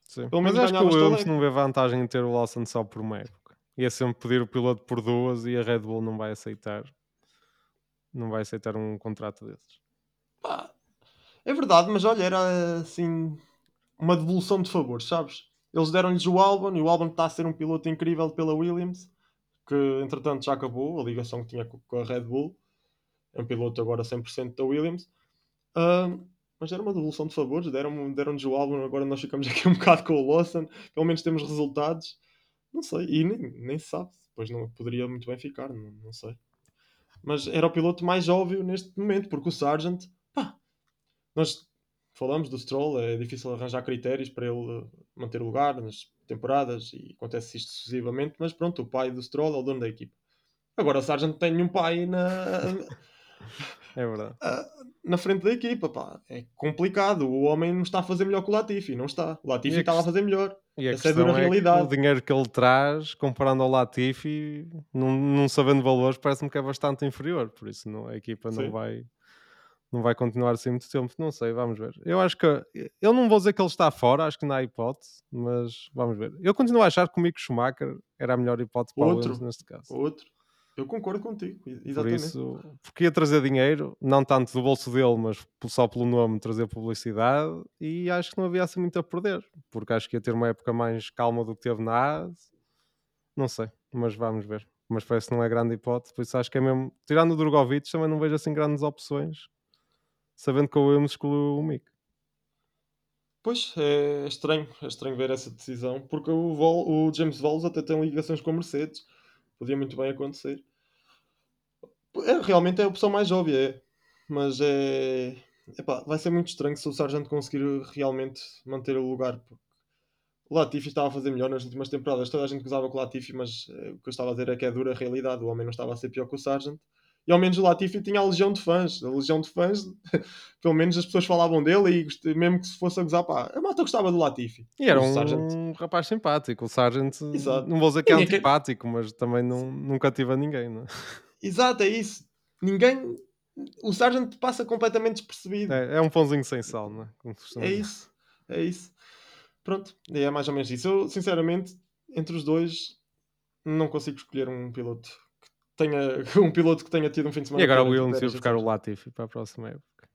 Sim. Pelo menos Mas acho que o Williams não vê vantagem em ter o Lawson só por uma época. Ia sempre pedir o piloto por duas e a Red Bull não vai aceitar. Não vai aceitar um contrato desses. É verdade, mas olha, era assim uma devolução de favores, sabes? Eles deram-lhes o Albon e o Albon está a ser um piloto incrível pela Williams, que entretanto já acabou a ligação que tinha com a Red Bull. É um piloto agora 100% da Williams. Uh, mas era uma devolução de favores, deram-nos deram o Albon, agora nós ficamos aqui um [LAUGHS] bocado com o Lawson, pelo menos temos resultados. Não sei, e nem, nem se sabe, depois não poderia muito bem ficar, não, não sei. Mas era o piloto mais óbvio neste momento, porque o Sargent, pá, nós falamos do Stroll, é difícil arranjar critérios para ele manter o lugar nas temporadas e acontece isto sucessivamente, mas pronto, o pai do Stroll é o dono da equipa. Agora o Sargent tem um pai na... É verdade. Uh, [LAUGHS] na frente da equipa, pá, é complicado. O homem não está a fazer melhor que o Latifi, não está. O Latifi estava a fazer melhor. E a Essa é a dura é realidade. o dinheiro que ele traz, comparando ao Latifi, não, não sabendo valores, parece-me que é bastante inferior. Por isso não, a equipa Sim. não vai não vai continuar assim muito tempo, não sei, vamos ver. Eu acho que eu não vou dizer que ele está fora, acho que não há hipótese, mas vamos ver. Eu continuo a achar que o Mick Schumacher era a melhor hipótese para outro, o Williams neste caso. Outro. Eu concordo contigo, exatamente. Por isso, porque ia trazer dinheiro, não tanto do bolso dele, mas só pelo nome trazer publicidade, e acho que não havia assim muito a perder, porque acho que ia ter uma época mais calma do que teve na AS. Não sei, mas vamos ver. Mas parece que não é grande hipótese, por isso acho que é mesmo. Tirando o Drogovic, também não vejo assim grandes opções sabendo que o Williams excluiu o Mick. Pois, é estranho, é estranho ver essa decisão, porque o, Vol, o James Vols até tem ligações com a Mercedes, podia muito bem acontecer. É, realmente é a opção mais óbvia, é. mas é. Epá, vai ser muito estranho se o Sargent conseguir realmente manter o lugar. O Latifi estava a fazer melhor nas últimas temporadas. Toda a gente gozava com o Latifi, mas é, o que eu estava a dizer é que é dura a realidade. O homem não estava a ser pior que o Sargent. E ao menos o Latifi tinha a legião de fãs. A legião de fãs, [LAUGHS] pelo menos as pessoas falavam dele e mesmo que se fosse a gozar, pá, a malta gostava do Latifi. E era um Sargent. rapaz simpático. O Sargent, Exato. não vou dizer que é [LAUGHS] antipático, que... mas também não, nunca tive a ninguém, não é? [LAUGHS] Exato, é isso. Ninguém. O Sargent passa completamente despercebido. É, é um pãozinho sem sal, não é? É isso, é isso. Pronto, é mais ou menos isso. Eu, sinceramente, entre os dois, não consigo escolher um piloto tenha [LAUGHS] um piloto que tenha tido um fim de semana. E agora o Williams ia buscar o Latifi para a próxima época.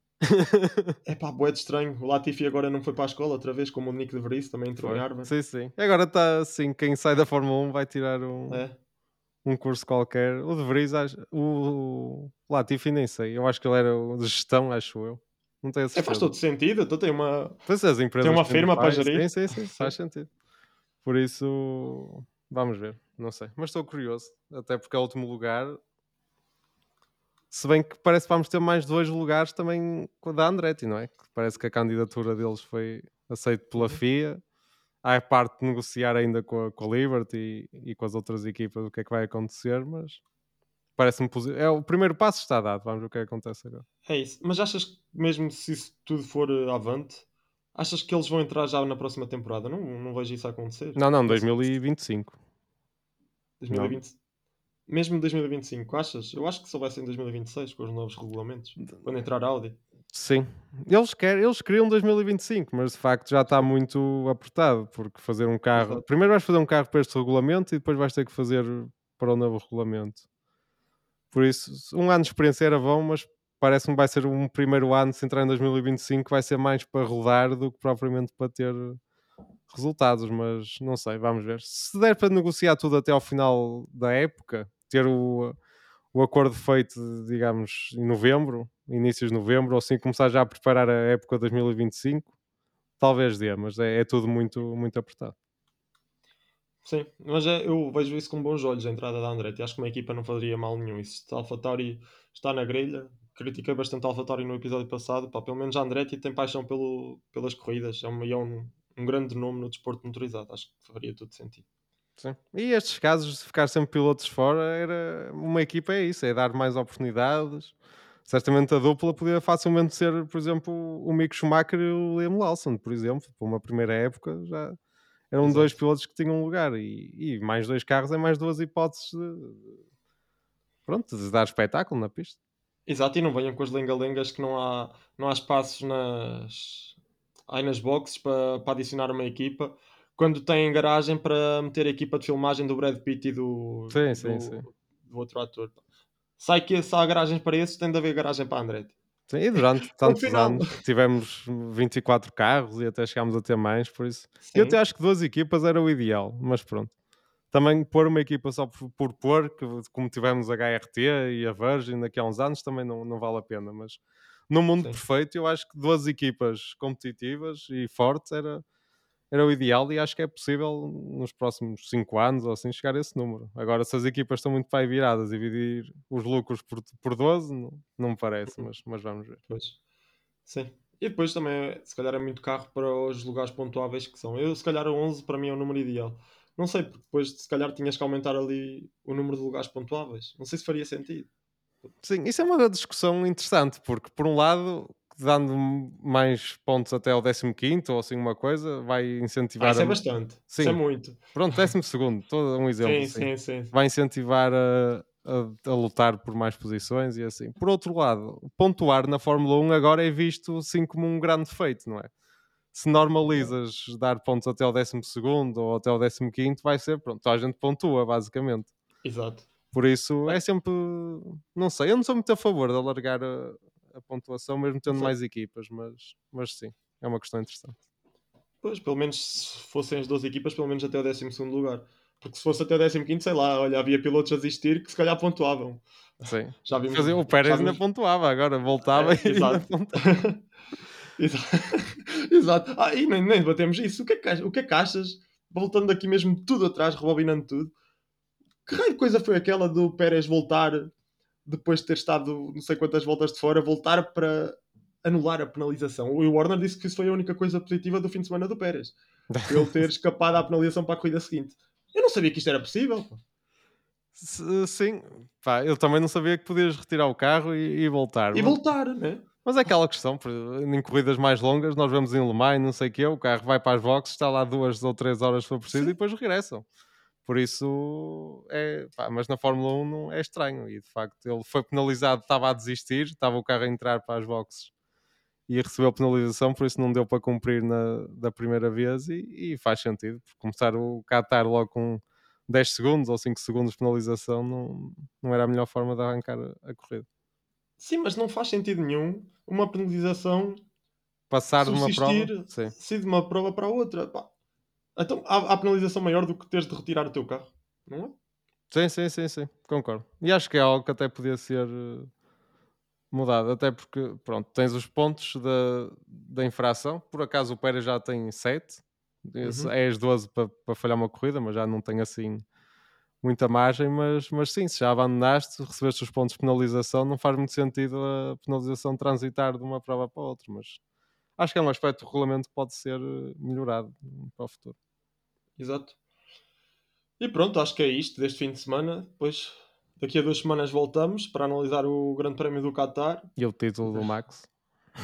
é pá, boé de estranho. O Latifi agora não foi para a escola outra vez, como o Nick de Vries também entrou foi. em Harvard. Sim, sim. Agora está assim: quem sai da Fórmula 1 vai tirar um, é. um curso qualquer. O de Vries, o, o Latifi nem sei. Eu acho que ele era de gestão, acho eu. Não tenho certeza. É, faz todo sentido. Então tem uma, pois as empresas tem uma firma para gerir. Sim, sim, sim, faz sentido. Por isso, vamos ver. Não sei. Mas estou curioso. Até porque é o último lugar se bem que parece que vamos ter mais dois lugares também da Andretti, não é? Parece que a candidatura deles foi aceita pela uhum. FIA. Há a parte de negociar ainda com a, com a Liberty e, e, com as outras equipas o que é que vai acontecer, mas parece-me positivo. É, o primeiro passo está dado, vamos ver o que, é que acontece agora. É isso. Mas achas que mesmo se isso tudo for avante, achas que eles vão entrar já na próxima temporada? Não, não vejo isso acontecer. Não, não, 2025. 2025. Mesmo 2025, achas? Eu acho que só vai ser em 2026 com os novos regulamentos, quando entrar a Audi. Sim, eles, querem, eles queriam 2025, mas de facto já está muito apertado, porque fazer um carro. Exato. Primeiro vais fazer um carro para este regulamento e depois vais ter que fazer para o novo regulamento. Por isso, um ano de experiência era bom, mas parece-me vai ser um primeiro ano, se entrar em 2025, vai ser mais para rodar do que propriamente para ter resultados, mas não sei, vamos ver. Se der para negociar tudo até ao final da época, ter o, o acordo feito, digamos, em novembro, inícios de novembro, ou assim começar já a preparar a época 2025, talvez dê, mas é, é tudo muito, muito apertado. Sim, mas é, eu vejo isso com bons olhos a entrada da Andretti. Acho que uma equipa não faria mal nenhum. E se a AlphaTauri está na grelha, critiquei bastante a AlphaTauri no episódio passado, pá, pelo menos a Andretti tem paixão pelo, pelas corridas. É um, é um, um grande nome no desporto motorizado. Acho que faria todo sentido. Sim. E estes casos de ficar sempre pilotos fora, era uma equipa é isso, é dar mais oportunidades. Certamente a dupla podia facilmente ser, por exemplo, o Mick Schumacher e o Liam Lawson, por exemplo, por uma primeira época já eram Exato. dois pilotos que tinham lugar e, e, mais dois carros é mais duas hipóteses de, pronto, de dar espetáculo na pista. Exato, e não venham com as lenga-lengas que não há, não há espaços nas, aí nas boxes para, para adicionar uma equipa quando tem garagem para meter a equipa de filmagem do Brad Pitt e do, sim, do, sim, sim. do outro ator. Sai que se há garagem para esses, tem de haver garagem para Andretti. Sim, e durante [LAUGHS] tantos anos tivemos 24 carros e até chegámos a ter mais, por isso. Sim. Eu até acho que duas equipas era o ideal, mas pronto. Também pôr uma equipa só por, por pôr, que, como tivemos a HRT e a Virgin daqui a uns anos, também não, não vale a pena. Mas no mundo Sim. perfeito, eu acho que duas equipas competitivas e fortes era, era o ideal e acho que é possível nos próximos 5 anos ou assim chegar a esse número. Agora, se as equipas estão muito pai viradas dividir os lucros por, por 12, não, não me parece, uhum. mas, mas vamos ver. Pois. Sim. E depois também, se calhar, é muito carro para os lugares pontuáveis que são. Eu, se calhar, 11 para mim é o número ideal. Não sei, porque depois, se calhar, tinhas que aumentar ali o número de lugares pontuáveis. Não sei se faria sentido. Sim, isso é uma discussão interessante, porque por um lado, dando mais pontos até ao 15 ou assim uma coisa, vai incentivar. Ah, isso é bastante. Sim. Isso é muito. Pronto, 12, todo um exemplo. sim, sim, sim, Vai incentivar a, a, a, lutar por mais posições e assim. Por outro lado, pontuar na Fórmula 1 agora é visto assim como um grande feito, não é? Se normalizas dar pontos até ao 12 ou até ao 15, vai ser, pronto, a gente pontua, basicamente. Exato. Por isso é sempre. Não sei, eu não sou muito a favor de alargar a, a pontuação, mesmo tendo Exato. mais equipas, mas, mas sim, é uma questão interessante. Pois, pelo menos se fossem as duas equipas, pelo menos até o 12 lugar. Porque se fosse até o 15, sei lá, olha, havia pilotos a desistir que se calhar pontuavam. Sim. Já vimos, o Pérez ainda pontuava, agora voltava é, [LAUGHS] e exato. exato. [LAUGHS] exato. Ah, e nem, nem batemos isso. O que, é que, o que é que achas? Voltando aqui mesmo tudo atrás, rebobinando tudo que raio de coisa foi aquela do Pérez voltar, depois de ter estado não sei quantas voltas de fora, voltar para anular a penalização? O Warner disse que isso foi a única coisa positiva do fim de semana do Pérez. [LAUGHS] Ele ter escapado à penalização para a corrida seguinte. Eu não sabia que isto era possível. Sim, pá, eu também não sabia que podias retirar o carro e, e voltar. E mas... voltar, né? Mas é aquela questão, em corridas mais longas, nós vemos em Le Mans, não sei o que, o carro vai para as boxes, está lá duas ou três horas se for preciso Sim. e depois regressam. Por isso, é, pá, mas na Fórmula 1 não é estranho. E de facto, ele foi penalizado, estava a desistir, estava o carro a entrar para as boxes e recebeu penalização, por isso não deu para cumprir na, da primeira vez. E, e faz sentido, porque começar o Qatar logo com 10 segundos ou 5 segundos de penalização não, não era a melhor forma de arrancar a, a corrida. Sim, mas não faz sentido nenhum uma penalização passar de uma prova, sim. de uma prova para outra. Pá, então há, há penalização maior do que teres de retirar o teu carro, não é? Sim, sim, sim, sim, concordo. E acho que é algo que até podia ser uh, mudado, até porque, pronto, tens os pontos da, da infração. Por acaso o Pérez já tem 7, uhum. é as 12 para, para falhar uma corrida, mas já não tem assim muita margem. Mas, mas sim, se já abandonaste, recebeste os pontos de penalização, não faz muito sentido a penalização transitar de uma prova para outra. Mas acho que é um aspecto do regulamento que pode ser eh, melhorado para o futuro. Exato. E pronto, acho que é isto deste fim de semana. Depois, daqui a duas semanas voltamos para analisar o Grande Prémio do Qatar. E o título do Max.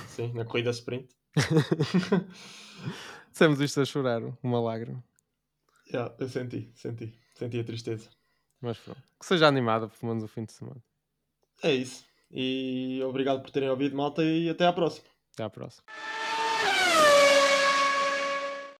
Sim, na corrida sprint. [LAUGHS] Dissemos isto a chorar, uma lágrima. [LAUGHS] Yeah, eu senti, senti. Senti a tristeza. Mas pronto. Que seja animada, pelo menos o fim de semana. É isso. E obrigado por terem ouvido, malta, e até à próxima. Até à próxima.